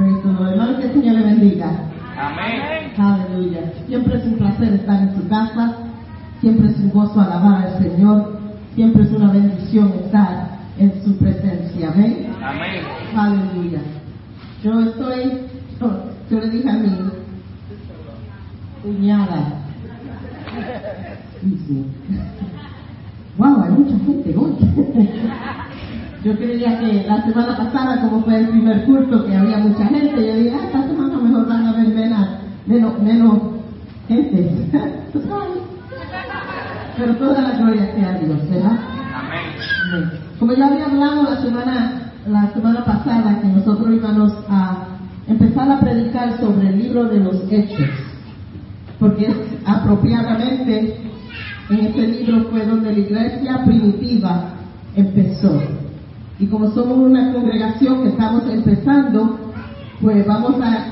Hermano, que el Señor le bendiga. Amén. Aleluya. Siempre es un placer estar en su casa. Siempre es un gozo alabar al Señor. Siempre es una bendición estar en su presencia. Amén. Amén. Aleluya. Yo estoy, yo, yo le dije a mi cuñada, wow, hay mucha gente hoy. Yo creía que la semana pasada, como fue el primer culto, que había mucha gente, yo dije, ah, esta semana mejor van a haber menos, menos, menos gente. Pero toda la gloria sea a Dios, ¿verdad? Amén. Como ya había hablado la semana, la semana pasada, que nosotros íbamos a empezar a predicar sobre el libro de los Hechos, porque es apropiadamente en este libro fue donde la iglesia primitiva empezó. Y como somos una congregación que estamos empezando, pues vamos a,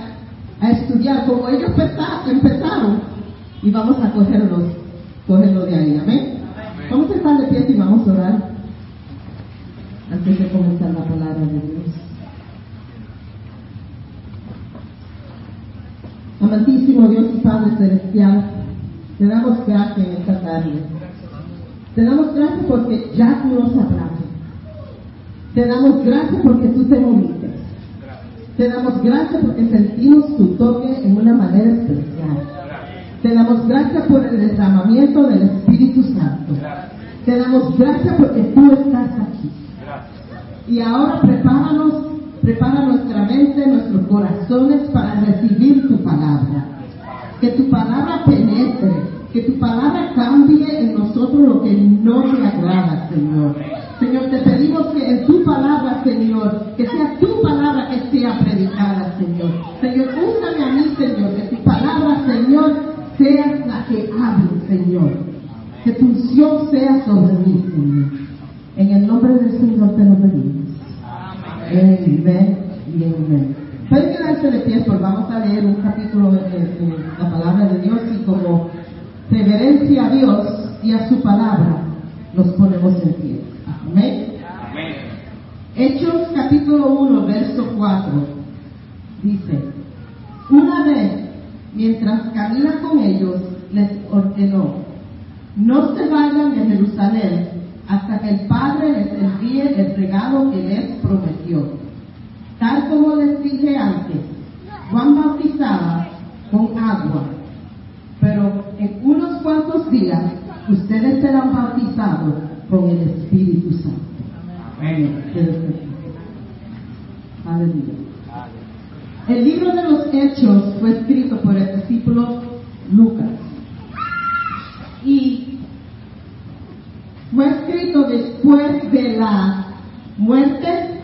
a estudiar como ellos empeza- empezaron y vamos a cogerlos, cogerlo de ahí. Amén. Vamos a estar de pie y vamos a orar antes de comenzar la palabra de Dios. Amantísimo Dios y Padre Celestial, te damos gracias en esta tarde. Te damos gracias porque ya tú nos hablaste. Te damos gracias porque tú te moviste. Te damos gracias porque sentimos tu toque en una manera especial. Te damos gracias por el derramamiento del Espíritu Santo. Te damos gracias porque tú estás aquí. Y ahora prepáranos, prepara nuestra mente, nuestros corazones para recibir tu palabra. Que tu palabra penetre, que tu palabra cambie en nosotros lo que no te agrada, Señor. Señor, te pedimos que en tu palabra, Señor, que sea tu palabra que sea predicada, Señor. Señor, úsame a mí, Señor, que tu palabra, Señor, sea la que hable, Señor. Que tu unción sea sobre mí, Señor. En el nombre del Señor te lo pedimos. Amén y amén. Pueden quedarse de pie, pues vamos a leer un capítulo de, de- la palabra de Dios y como reverencia a Dios y a su palabra, nos ponemos en pie. Amén. Amén. Hechos capítulo 1, verso 4, dice, una vez, mientras camina con ellos, les ordenó, no se vayan de Jerusalén hasta que el Padre les envíe el regalo que les prometió. Tal como les dije antes, Juan bautizaba con agua, pero en unos cuantos días ustedes serán bautizados con el Espíritu Santo. Amén. Aleluya. El libro de los Hechos fue escrito por el discípulo Lucas y fue escrito después de la muerte,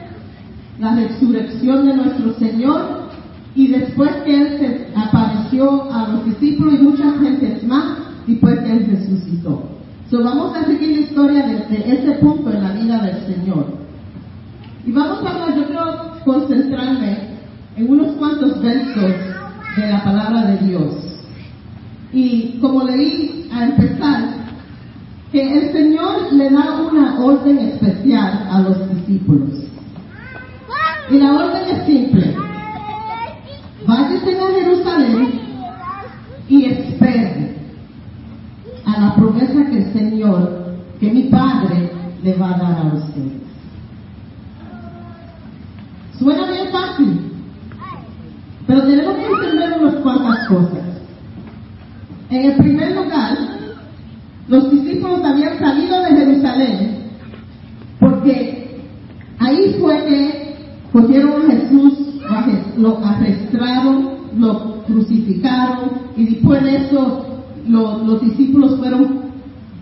la resurrección de nuestro Señor y después que Él se apareció a los discípulos y muchas gentes más después que Él resucitó. So, vamos a seguir la historia desde ese punto en la vida del Señor. Y vamos a hablar, yo quiero concentrarme en unos cuantos versos de la palabra de Dios. Y como leí a empezar, que el Señor le da una orden especial a los discípulos. Y la orden es simple. Váyanse a Jerusalén y esperen a la promesa que el Señor, que mi Padre le va a dar a ustedes. Suena bien fácil, pero tenemos que entender unas cuantas cosas. En el primer lugar, los discípulos habían salido de Jerusalén porque ahí fue que cogieron a Jesús, lo arrestaron, lo crucificaron y después de eso lo- los discípulos fueron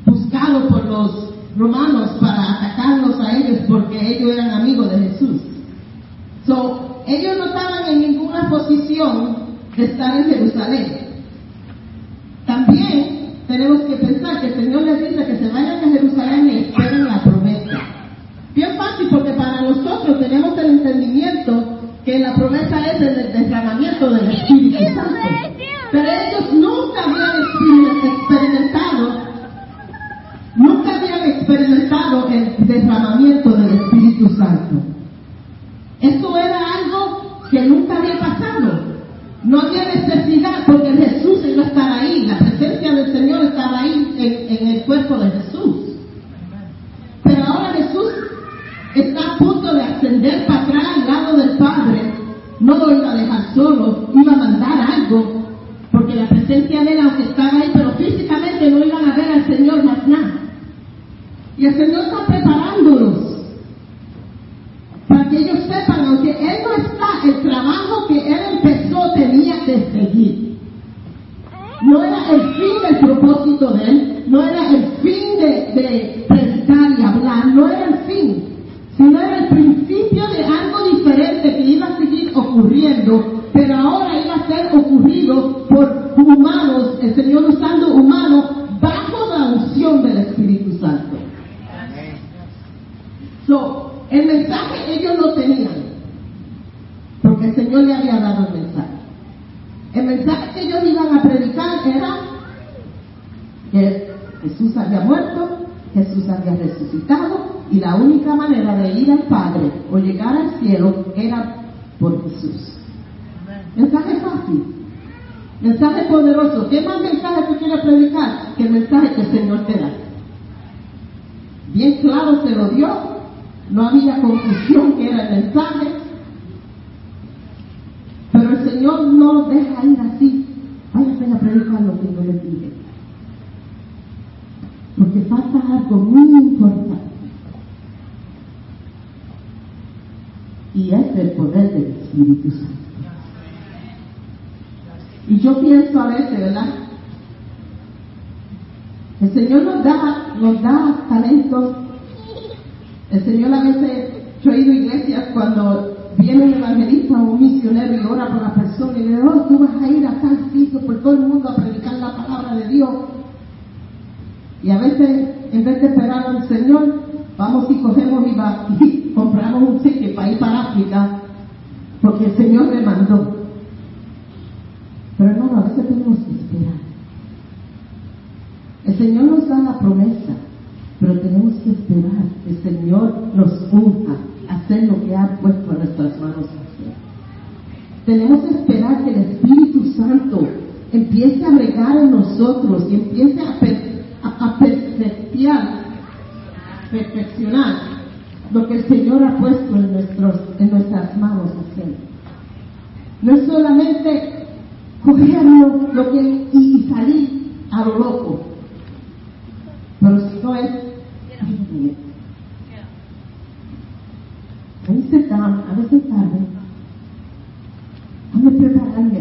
buscados por los romanos para atacarlos a ellos porque ellos eran amigos de Jesús. So, ellos no estaban en ninguna posición de estar en Jerusalén. También tenemos que pensar que el Señor les dice que se vayan a Jerusalén y esperen la promesa. Bien fácil porque para nosotros tenemos el entendimiento que la promesa es el derramamiento del Espíritu Santo. Pero ellos nunca habían exper- experimentado, nunca habían experimentado el derramamiento del Espíritu Santo. Esto era algo que nunca había pasado. No había necesidad porque Jesús iba a estar ahí, la presencia del Señor estaba ahí en, en el cuerpo de Jesús. Pero ahora Jesús está a punto de ascender para atrás al lado del Padre. No lo iba a dejar solo, iba a mandar algo, presencia de él, aunque estaba ahí, pero físicamente no iban a ver al Señor más nada. Y el Señor está preparándolos para que ellos sepan, aunque Él no está, el trabajo que Él empezó tenía que seguir. No era el fin del propósito de Él, no era el fin de, de predicar y hablar, no era el fin, sino era el principio de algo diferente que iba a seguir ocurriendo, pero ahora iba a ser ocurrido por humanos, el Señor usando humanos bajo la unción del Espíritu Santo. So, el mensaje ellos lo tenían, porque el Señor le había dado el mensaje. El mensaje que ellos iban a predicar era que Jesús había muerto, Jesús había resucitado y la única manera de ir al Padre o llegar al cielo era por Jesús. Mensaje fácil, mensaje poderoso. ¿Qué más mensaje tú quieres predicar que el mensaje que el Señor te da? Bien claro se lo dio, no había confusión que era el mensaje, pero el Señor no nos deja ir así. Váyanse a predicar lo que yo les dije. Porque falta algo muy importante. Y es el poder del Espíritu Santo. Y yo pienso a veces, ¿verdad? El Señor nos da, nos da talentos. El Señor a veces, yo he ido a iglesias cuando viene un evangelista o un misionero y ora por la persona y le dice, oh, tú vas a ir a tal sitio por todo el mundo a predicar la palabra de Dios. Y a veces, en vez de esperar al Señor, vamos y cogemos y, va, y compramos un ticket para ir para África, porque el Señor me mandó. Pero no, a veces tenemos que esperar. El Señor nos da la promesa, pero tenemos que esperar que el Señor nos unja a hacer lo que ha puesto en nuestras manos. Tenemos que esperar que el Espíritu Santo empiece a bregar en nosotros y empiece a, a perfeccionar, perfeccionar lo que el Señor ha puesto en, nuestros, en nuestras manos hacer. No es solamente cogerlo lo que, y, salir a lo loco, pero si no es a veces down, a veces tarde, hazme prepararme,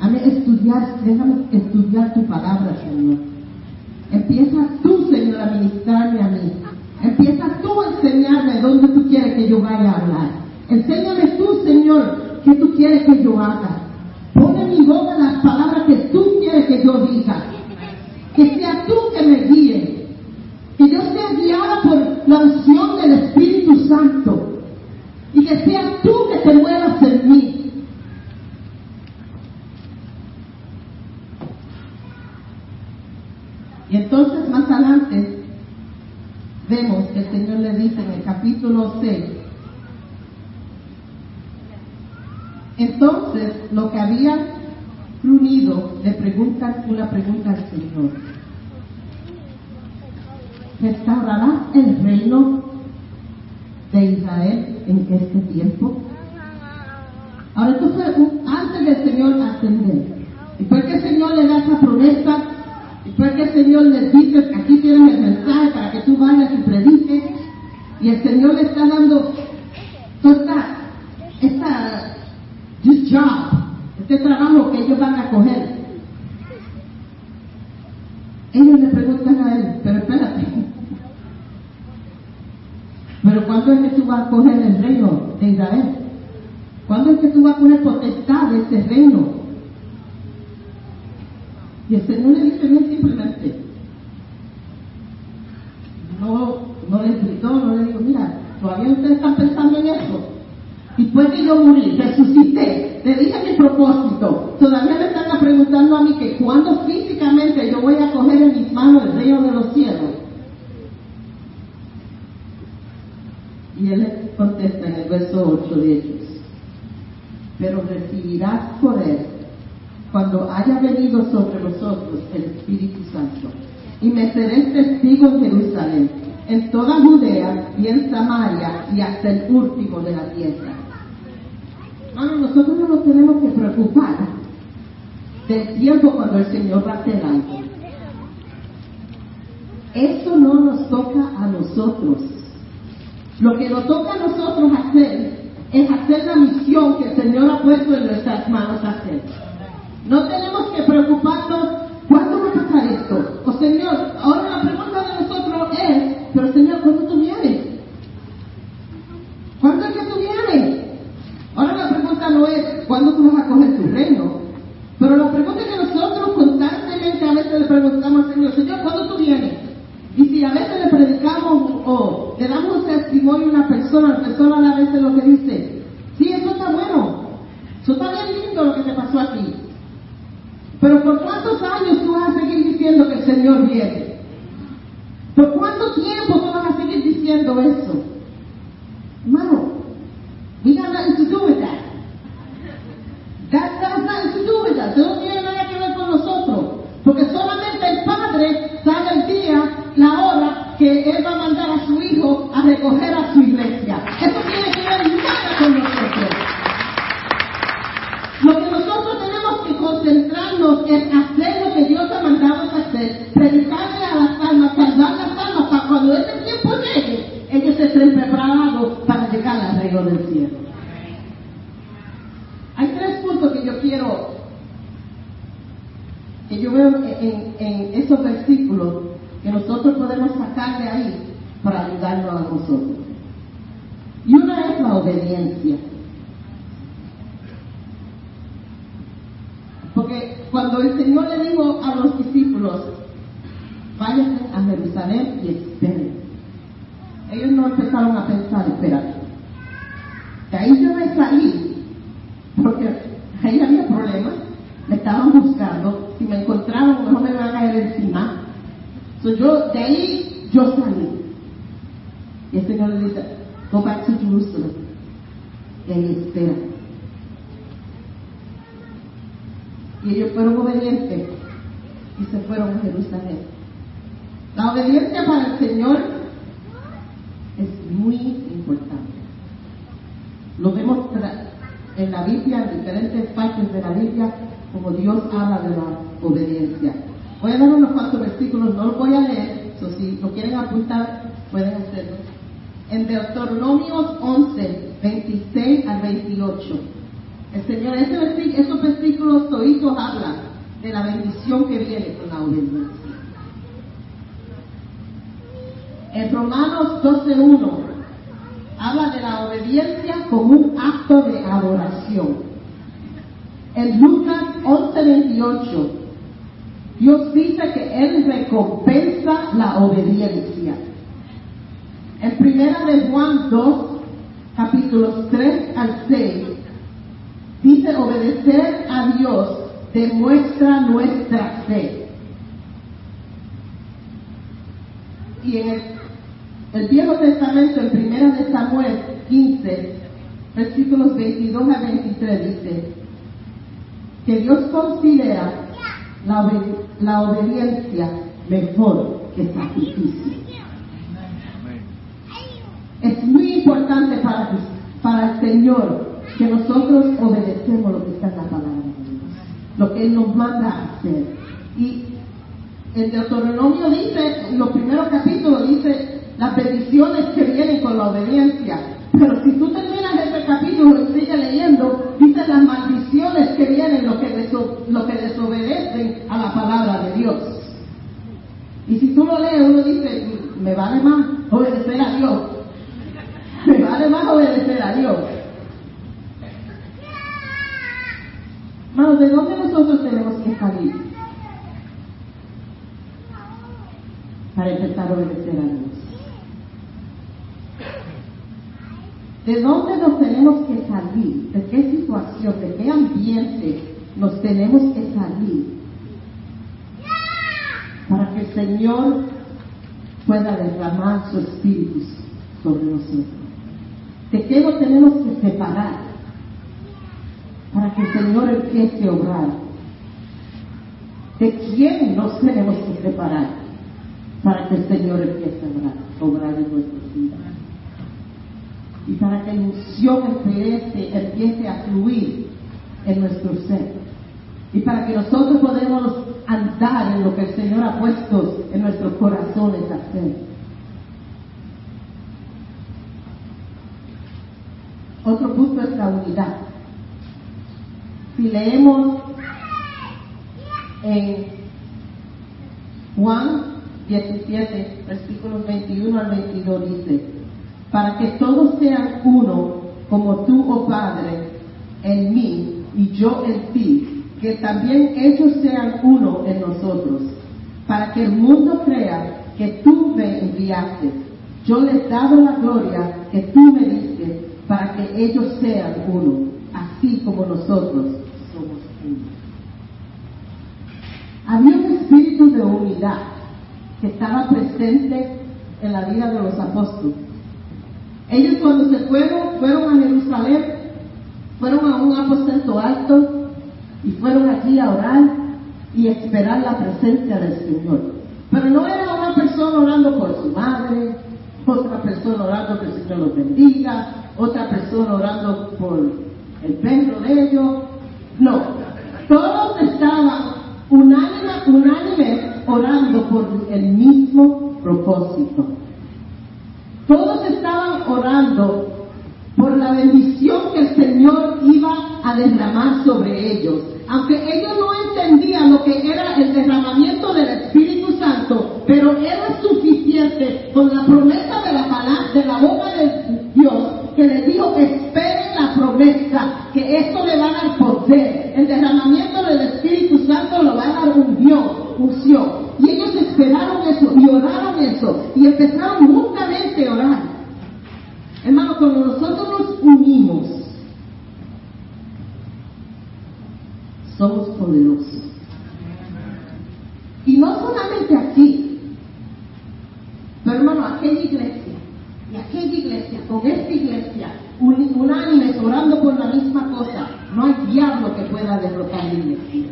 hazme estudiar, déjame estudiar tu palabra, Señor. Empieza tú, Señor, a ministrarme a mí. Empieza tú a enseñarme dónde tú quieres que yo vaya a hablar. Enséñame tú, Señor, qué tú quieres que yo haga. Pon en mi boca las palabras que tú quieres que yo diga. Que sea tú que me guíe. Que yo sea guiada por la unción del Espíritu Santo. Y que sea tú que te muevas en mí. Y entonces más adelante vemos que el Señor le dice en el capítulo 6, entonces lo que había unido le preguntan una pregunta al Señor. ¿Restaurarás el reino de Israel en este tiempo? Ahora esto fue antes del Señor ascender. Después que el Señor le da esa promesa, después que el Señor le dice, aquí tienes el mensaje para que tú vayas y prediques, y el Señor le está dando toda esta, job, este trabajo que ellos van a coger. Ellos le preguntan a él, pero espérate, pero ¿cuándo es que tú vas a coger el reino de Israel? ¿Cuándo es que tú vas a poner potestad de ese reino? Y el Señor le dice bien simplemente, no, no le gritó, no le dijo, mira, ustedes están pensando en eso. Después que yo morí, resucité, le dije mi propósito. Todavía me están preguntando a mí que cuándo físicamente yo voy a coger en mis manos el reino de los cielos. Y él contesta en el verso 8 de ellos. pero recibirás poder cuando haya venido sobre vosotros el Espíritu Santo. Y me seréis testigo en Jerusalén, en toda Judea y en Samaria y hasta el último de la tierra. Hermano, nosotros no nos tenemos que preocupar del tiempo cuando el Señor va a hacer algo. Eso no nos toca a nosotros. Lo que nos toca a nosotros hacer es hacer la misión que el Señor ha puesto en nuestras manos hacer. No tenemos que preocuparnos cuándo va a pasar esto. O Señor, ahora la pregunta de nosotros es, pero Señor, ¿cuándo tú vienes? ¿Cuándo es que tú vienes? Ahora la pregunta no es, ¿cuándo tú vas a coger tu reino? Pero la pregunta que nosotros constantemente a veces le preguntamos al Señor, Señor, ¿cuándo tú vienes? Y si a veces le predicamos o le damos testimonio a una persona, la persona a veces lo que dice, sí, eso está bueno, eso está bien lindo lo que te pasó aquí. Pero ¿por cuántos años tú vas a seguir diciendo que el Señor viene? ¿Por cuánto tiempo tú vas a seguir diciendo eso? Hermano, we got nothing to do with that. That has nothing to do with that. Eso no tiene nada que ver con nosotros. Porque solamente el Padre sabe el día, la hora que Él va a mandar a su Hijo a recoger a su iglesia. Eso tiene que ver nada con nosotros. Lo que nosotros tenemos que concentrarnos es hacer lo que Dios ha mandado a hacer, predicarle a las almas, salvar las almas para cuando ese tiempo llegue, ellos estén preparados para llegar al reino del cielo. Hay tres puntos que yo quiero, que yo veo en, en esos versículos que nosotros podemos sacar de ahí para ayudarnos a nosotros. Y una es la obediencia. Porque cuando el Señor le dijo a los discípulos, váyanse a Jerusalén y esperen. Ellos no empezaron a pensar, espérate. De ahí yo me salí, porque ahí había problemas, me estaban buscando, si me encontraban, mejor me iban a caer encima. So yo, de ahí yo salí. Y el Señor le dice, go back to Jerusalem. Y espera. Y ellos fueron obedientes y se fueron a Jerusalén. La obediencia para el Señor es muy importante. Lo vemos en la Biblia, en diferentes partes de la Biblia, como Dios habla de la obediencia. Voy a dar unos cuantos versículos, no los voy a leer, so si lo quieren apuntar, pueden hacerlo. En Deuteronomios 11, 26 al 28. El Señor, ese versículo, esos versículos toditos hablan de la bendición que viene con la obediencia. En Romanos 12.1 habla de la obediencia como un acto de adoración. En Lucas 11.28 Dios dice que Él recompensa la obediencia. En primera de Juan 2, capítulos 3 al 6, dice obedecer a Dios demuestra nuestra fe. Y en el, el Viejo Testamento, en primera de Samuel 15, versículos 22 a 23, dice que Dios considera la obediencia mejor que sacrificio. Es muy importante para, para el Señor que nosotros obedecemos lo que está en la palabra de Dios, lo que Él nos manda a hacer. Y el Deuteronomio dice, en los primeros capítulos dice las bendiciones que vienen con la obediencia. Pero si tú terminas este capítulo y sigues leyendo, dice las maldiciones que vienen lo que, deso, lo que desobedecen a la palabra de Dios. Y si tú lo lees, uno dice, me vale más obedecer a Dios. Me vale más obedecer a Dios. Hermanos, ¿de dónde nosotros tenemos que salir? Para a obedecer a Dios. ¿De dónde nos tenemos que salir? ¿De qué situación, de qué ambiente nos tenemos que salir? Para que el Señor pueda derramar su espíritu sobre nosotros. ¿De qué nos tenemos que separar? Para que el Señor empiece a obrar. ¿De quién nos tenemos que separar para que el Señor empiece a obrar, en nuestras vidas? Y para que la unción empiece, empiece a fluir en nuestro ser. Y para que nosotros podamos andar en lo que el Señor ha puesto en nuestros corazones a hacer. Otro punto es la unidad. Si leemos en Juan 17, versículos 21 al 22 dice, para que todos sean uno, como tú, oh Padre, en mí y yo en ti, que también ellos sean uno en nosotros, para que el mundo crea que tú me enviaste. Yo les he dado la gloria que tú me diste, para que ellos sean uno, así como nosotros somos uno. Había un espíritu de unidad que estaba presente en la vida de los apóstoles. Ellos cuando se fueron, fueron a Jerusalén, fueron a un aposento alto y fueron allí a orar y esperar la presencia del Señor. Pero no era una persona orando por su madre, otra persona orando que el Señor los bendiga, otra persona orando por el perro de ellos. No, todos estaban unánime, unánime orando por el mismo propósito. Todos estaban orando por la bendición que el Señor iba a derramar sobre ellos. Aunque ellos no entendían lo que era el derramamiento del Espíritu Santo, pero era suficiente con la promesa de la palabra, de la boca de Dios, que les dijo, esperen la promesa, que esto le va a dar poder. El derramamiento del Espíritu Santo lo va a dar un Dios, unción. Y ellos esperaron eso y oraron eso y empezaron juntamente a orar. Hermano, cuando nosotros nos unimos, somos poderosos. Y no solamente aquí, pero hermano, aquella iglesia y aquella iglesia, con esta iglesia, un- unánimes orando por la misma cosa, no hay diablo que pueda derrotar la iglesia.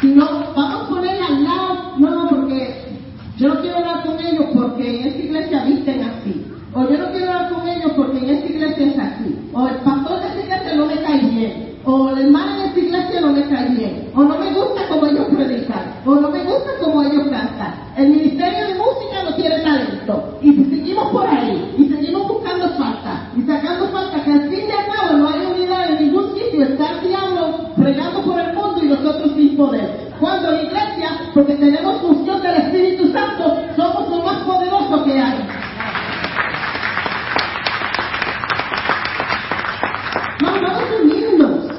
Si no, vamos a poner al lado, no, no, porque yo no quiero hablar con ellos porque en esta iglesia visten así. O yo no quiero hablar con ellos porque en esta iglesia es así. O el pastor de esta iglesia no me cae bien. O el hermano de esta iglesia no me cae bien. O no me gusta como ellos predican. O no me gusta como ellos cantan. El ministerio de música no tiene talento. Y si seguimos por ahí. Y seguimos buscando falta. Y sacando falta que al fin y al cabo no hay unidad en ningún sitio. Está el diablo regando por el mundo y nosotros sin poder. Cuando la iglesia, porque tenemos función del Espíritu Santo, somos lo más poderoso que hay. No, vamos a unirnos.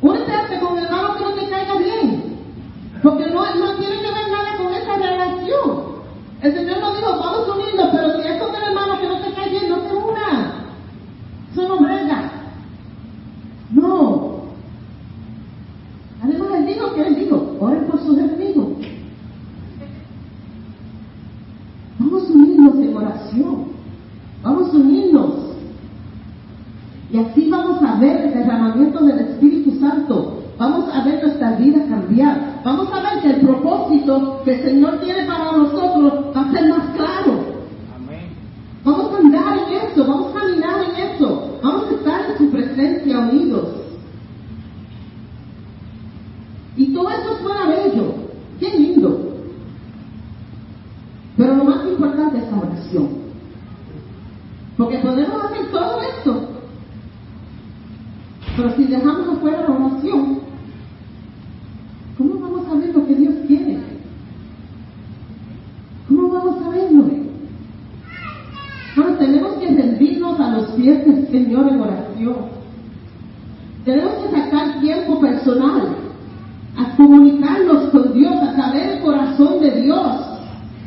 Únete con el hermano que no te caiga bien. Porque no, no tiene que ver nada con esa relación. El Señor nos dijo, vamos a unirnos, pero si es con el hermano que no te cae bien, no te unas. Eso no brega. No. Además, Él dijo que Él dijo, oren por sus enemigos. Vamos a unirnos en oración. Vamos a unirnos. Y así vamos a ver el derramamiento del Espíritu Santo. Vamos a ver nuestra vida cambiar. Vamos a ver que el propósito que el Señor tiene para nosotros va a ser más claro. Amén. Vamos a andar en eso, vamos a caminar en eso. Vamos a estar en su presencia unidos. Y todo eso suena bello. Qué lindo. Pero lo más importante es la oración. Porque podemos hacer todo esto. Pero si dejamos afuera la oración, ¿cómo vamos a ver lo que Dios quiere? ¿Cómo vamos a verlo? Bueno, tenemos que rendirnos a los pies del Señor en oración. Tenemos que sacar tiempo personal a comunicarnos con Dios, a saber el corazón de Dios,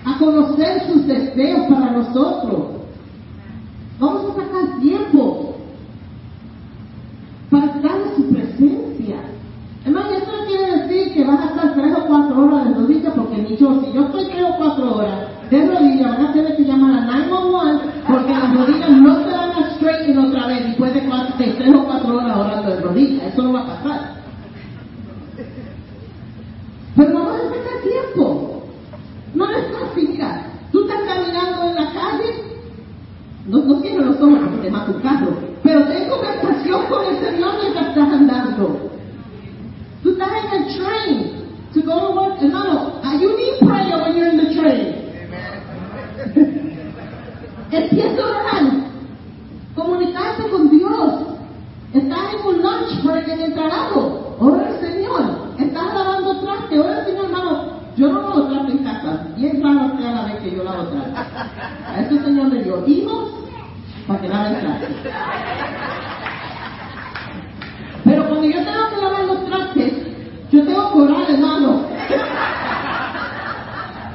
a conocer sus deseos para nosotros. Vamos a sacar tiempo para estar en su presencia. Hermano, esto no quiere decir que vas a estar tres o cuatro horas de rodillas, porque ni yo, si yo estoy tres o cuatro horas de rodillas, van a tener que llamar a 911 porque las pasé tres o cuatro horas orando de rodillas, eso no va a pasar. Pero vamos a sacar tiempo. No es fácil, mira, tú estás caminando en la calle, no, no tienes los ojos porque te mata un carro, pero ten conversación con el Señor mientras estás andando. Tú estás en el train to go to work, hermano, uh, you need prayer when you're in the train. Empieza a orar, comunicarte con Dios. Estás en un lunch break en el trabajo, ora al Señor. Estás lavando traste, ora al Señor, hermano. Yo no lavo traste en casa, bien raro sea la vez que yo lavo traste. A este Señor le dio hijos para que laven traste. Pero cuando yo tengo que lavar los trastes, yo tengo que orar, hermano.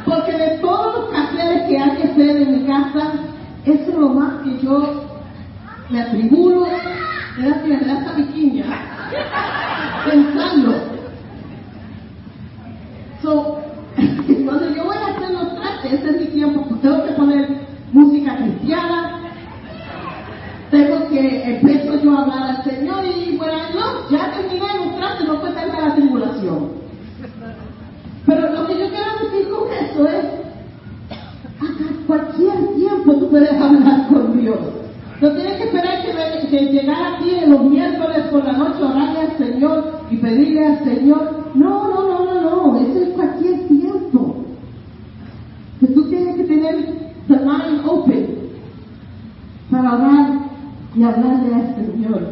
Porque de todos los quehaceres que hay que hacer en mi casa, es lo más que yo me atribulo, me da, me da esta piquiña, pensando. So, cuando yo voy a hacer los trastes, ese es mi tiempo, pues tengo que poner cristiana, tengo que empiezo yo a hablar al Señor y bueno, no, ya terminé los trastes, no fue tanta la tribulación. Pero lo que yo quiero decir con eso es, a cualquier tiempo tú puedes hablar con Dios. No tienes que esperar que, que llegar aquí en los miércoles por la noche, orarle al Señor y pedirle al Señor. No, no, no, eso es cualquier tiempo. Que tú tienes que tener the mind open para orar y hablarle al Señor.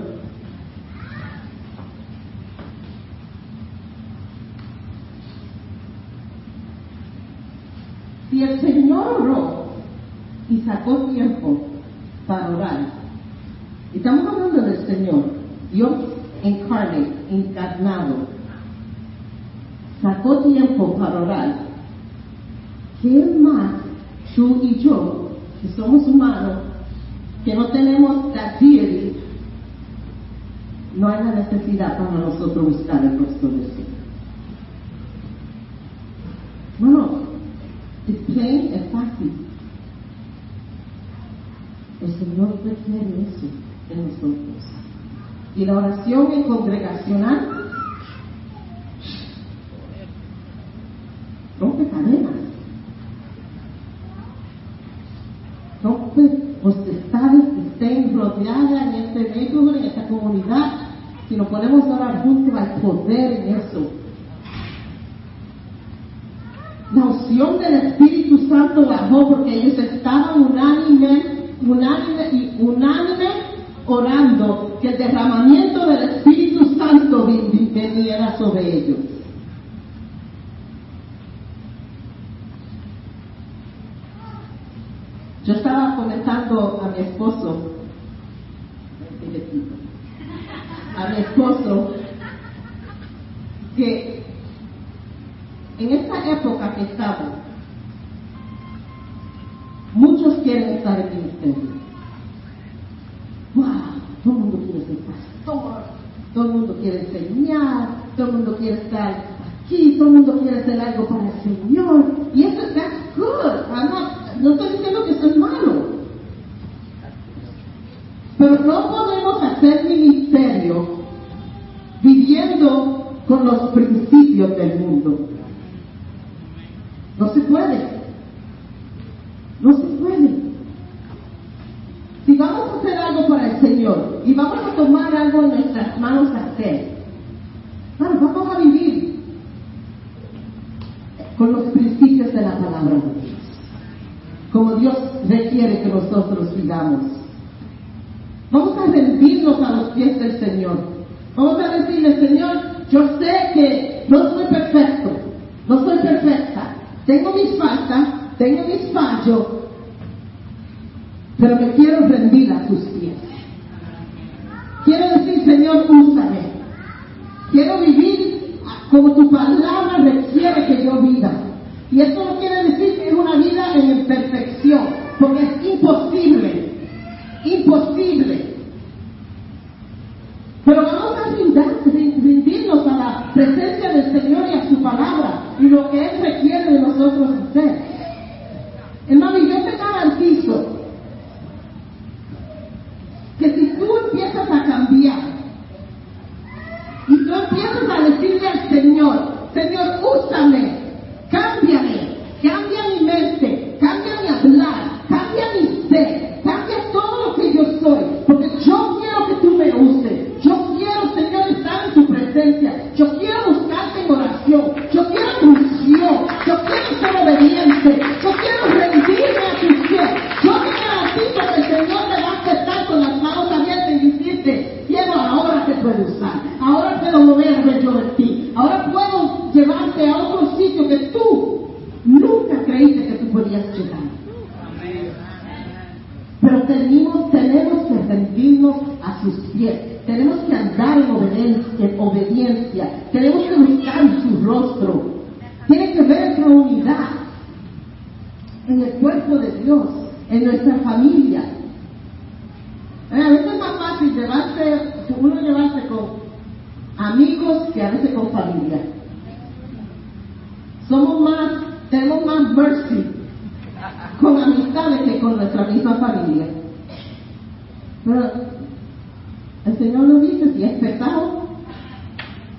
Si el Señor oró y sacó tiempo para orar, estamos hablando del Señor, Dios incarnate, encarnado, sacó tiempo para orar, ¿qué más tú y yo, que somos humanos, que no tenemos deity, no hay la necesidad para nosotros buscar el rostro del Señor? No, no, es plain, es fácil. El Señor requiere eso en nosotros. Y la oración en congregacional en este neighborhood, en esta comunidad. Si nos podemos orar juntos, hay poder en eso. La unción del Espíritu Santo bajó porque ellos estaban unánime, unánime y unánime orando que el derramamiento del Espíritu Santo vin- viniera sobre ellos. Yo estaba comentando a mi esposo, a mi esposo, que en esta época que estamos, muchos quieren estar en ministerio. ¡Wow! Todo el mundo quiere ser pastor, todo el mundo quiere enseñar, todo el mundo quiere estar aquí, todo el mundo quiere hacer algo para el Señor. Y eso that's good. Not- no estoy diciendo que eso es malo. Pero no podemos hacer ministerio viviendo con los principios del mundo. No se puede. No se puede. Si vamos a hacer algo para el Señor y vamos a tomar algo en nuestras manos a hacer, claro, vamos a vivir con los principios de la palabra de Dios. Como Dios requiere que nosotros vivamos. Vamos a rendirnos a los pies del Señor. Vamos a decirle, Señor, yo sé que no soy perfecto, no soy perfecta, tengo mis faltas, tengo mis fallos, pero me quiero rendir a tus pies. Quiero decir, Señor, úsame. Quiero vivir como tu palabra requiere que yo viva. Y eso no quiere decir que es una vida en imperfección, porque pies para decirle al Señor, Señor, úsame, nuestra misma familia. Pero el Señor nos dice, si es pecado,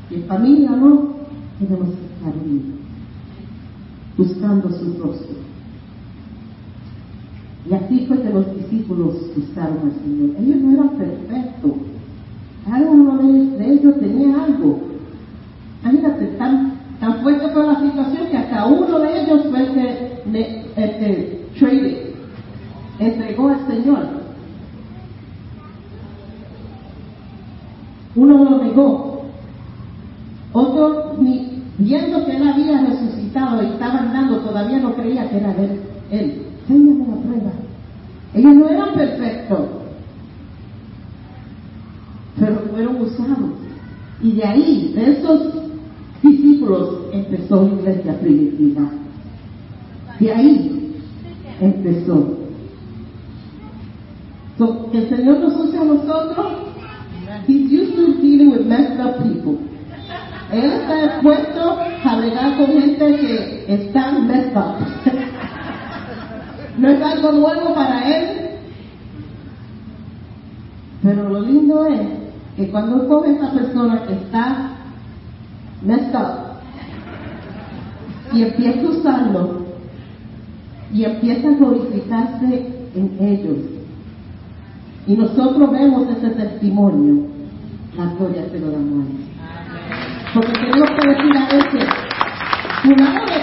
si es familia no, tenemos que estar unidos, buscando su rostro. Y así fue que los discípulos buscaron al Señor. Ellos no eran perfectos. Cada uno de, ellos tenía algo. Imagínate, tan, tan fuerte fue la situación que hasta uno de ellos fue el que, el que trading, entregó al Señor. Uno lo negó. Otro, viendo que él había resucitado y estaba andando, todavía no creía que era él. él. la prueba. Ellos no eran perfectos, pero fueron usados. Y de ahí, de esos discípulos, empezó la iglesia primitiva. De ahí empezó. So, el Señor nos usa a nosotros. He's used to dealing with messed up people. Él está dispuesto a bregar con gente que está messed up. no es algo nuevo para él. Pero lo lindo es que cuando coge esa persona que está messed up y empieza a usarlo y empieza a glorificarse en ellos. Y nosotros vemos ese testimonio, la gloria se lo damos a Porque tenemos que decir a veces, fulano de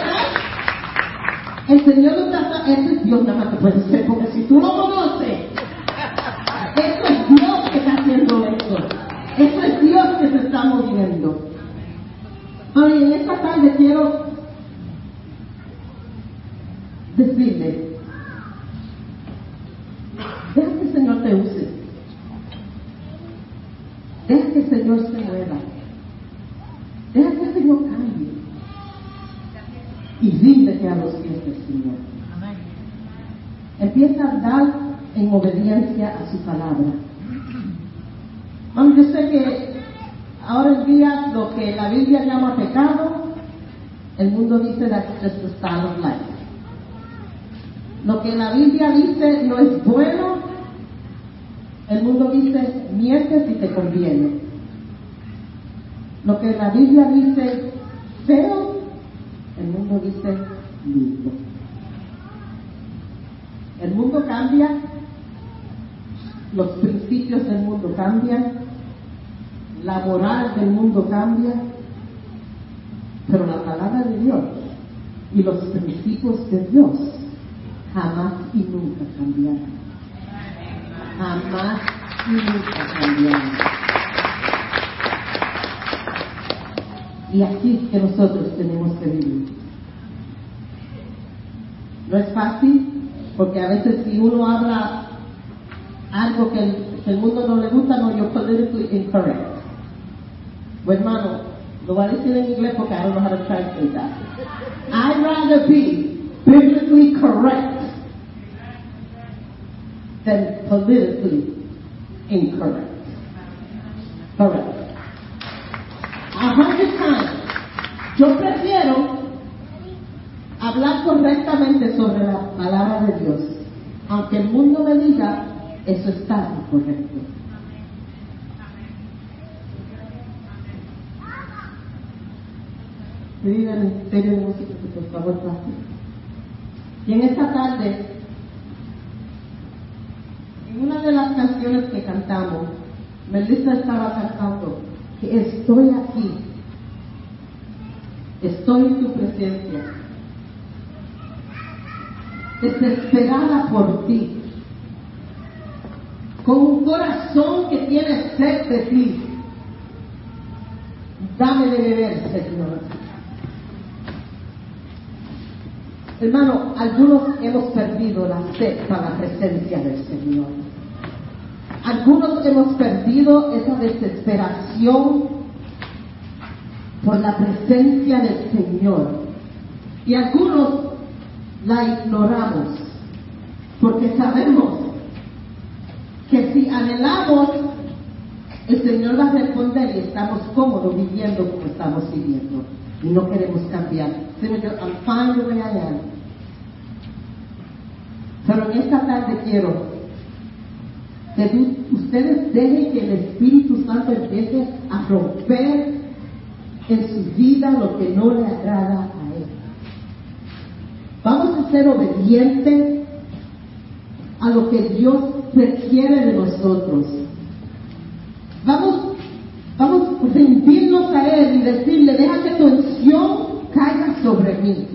el Señor no está, ese es Dios nada más que puede ser, porque si tú lo conoces, eso es Dios que está haciendo esto. Eso es Dios que se está moviendo. Ahora, en esta tarde quiero decirle, el Señor te use, deja que el Señor se mueva, deja que el Señor cambie y ríndete a los pies del Señor. Empieza a dar en obediencia a su palabra. Aunque sé que ahora en día lo que la Biblia llama pecado, el mundo dice that's just the style of. Lo que la Biblia dice no es bueno, el mundo dice miente si te conviene. Lo que la Biblia dice feo, el mundo dice lindo. El mundo cambia, los principios del mundo cambian, la moral del mundo cambia, pero la palabra de Dios y los principios de Dios jamás y nunca cambiarán. Jamás nunca cambiarán. Y así es que nosotros tenemos que vivir. No es fácil, porque a veces si uno habla algo que el, mundo no le gusta, no, you're politically incorrect. Pues hermano, lo voy a decir en inglés porque I don't know how to translate that. I'd rather be biblically correct than politically incorrect. Correct. A hundred times. Yo prefiero hablar correctamente sobre la palabra de Dios, aunque el mundo me diga eso está incorrecto. Pedir de música que por favor pase. Y en esta tarde, una de las canciones que cantamos, Melissa estaba cantando estoy aquí, estoy en tu presencia, desesperada por ti, con un corazón que tiene sed de ti. Dame de beber, Señor. Hermano, algunos hemos perdido la sed para la presencia del Señor. Algunos hemos perdido esa desesperación por la presencia del Señor. Y algunos la ignoramos porque sabemos que si anhelamos, el Señor va a responder y estamos cómodos viviendo como estamos viviendo y no queremos cambiar. Señor, I'm fine I am. Pero en esta tarde quiero ustedes dejen que el Espíritu Santo empiece a romper en su vida lo que no le agrada a Él. Vamos a ser obedientes a lo que Dios requiere de nosotros. Vamos, vamos a rendirnos a Él y decirle, deja que tu unción caiga sobre mí.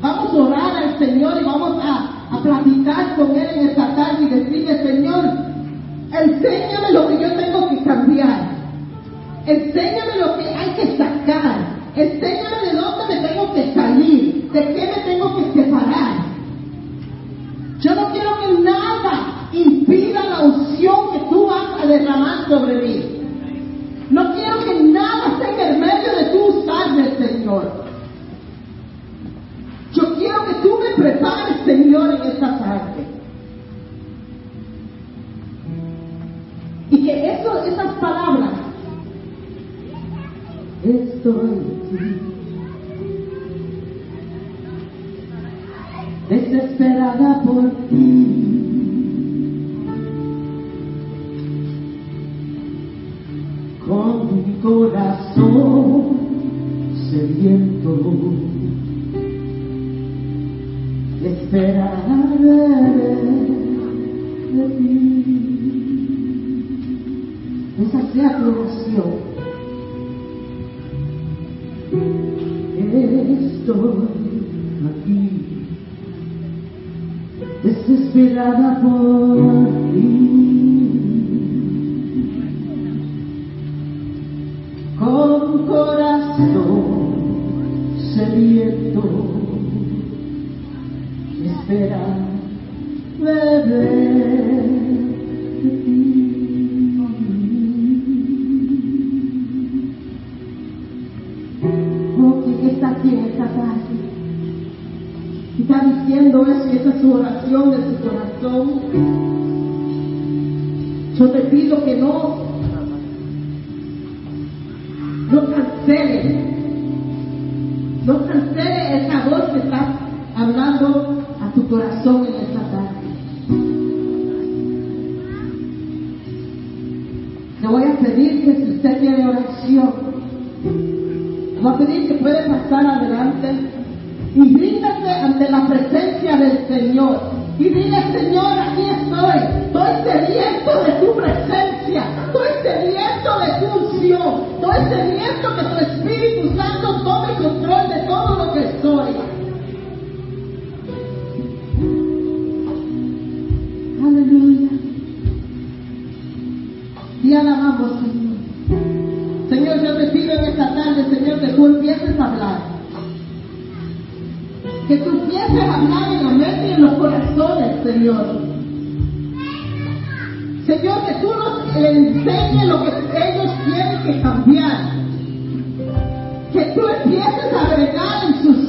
Vamos a orar al Señor y vamos a, a platicar con Él en esta tarde y decirle, Señor, enséñame lo que yo tengo que cambiar. Enséñame lo que hay que sacar. Enséñame de dónde me tengo que salir. De qué me tengo que separar. Yo no quiero que nada impida la unción que tú vas a derramar sobre mí. No quiero que nada esté en el medio de tu usarme, Señor. Yo quiero que tú me prepares, Señor, en esta tarde. Y que eso, esas palabras, estoy desesperada por ti. Con mi corazón sediento esperaré de ti. Esa sea tu oración. Estoy aquí, desesperada por voy a pedir que puede pasar adelante y ríndase ante la presencia del Señor. Y dile, Señor, aquí estoy. Estoy sediento de tu presencia. Estoy sediento de tu unción. Estoy sediento que tu Espíritu Santo tome control de todo lo que soy. Señor. Señor, que tú nos enseñes lo que ellos tienen que cambiar. Que tú empieces a agregar en su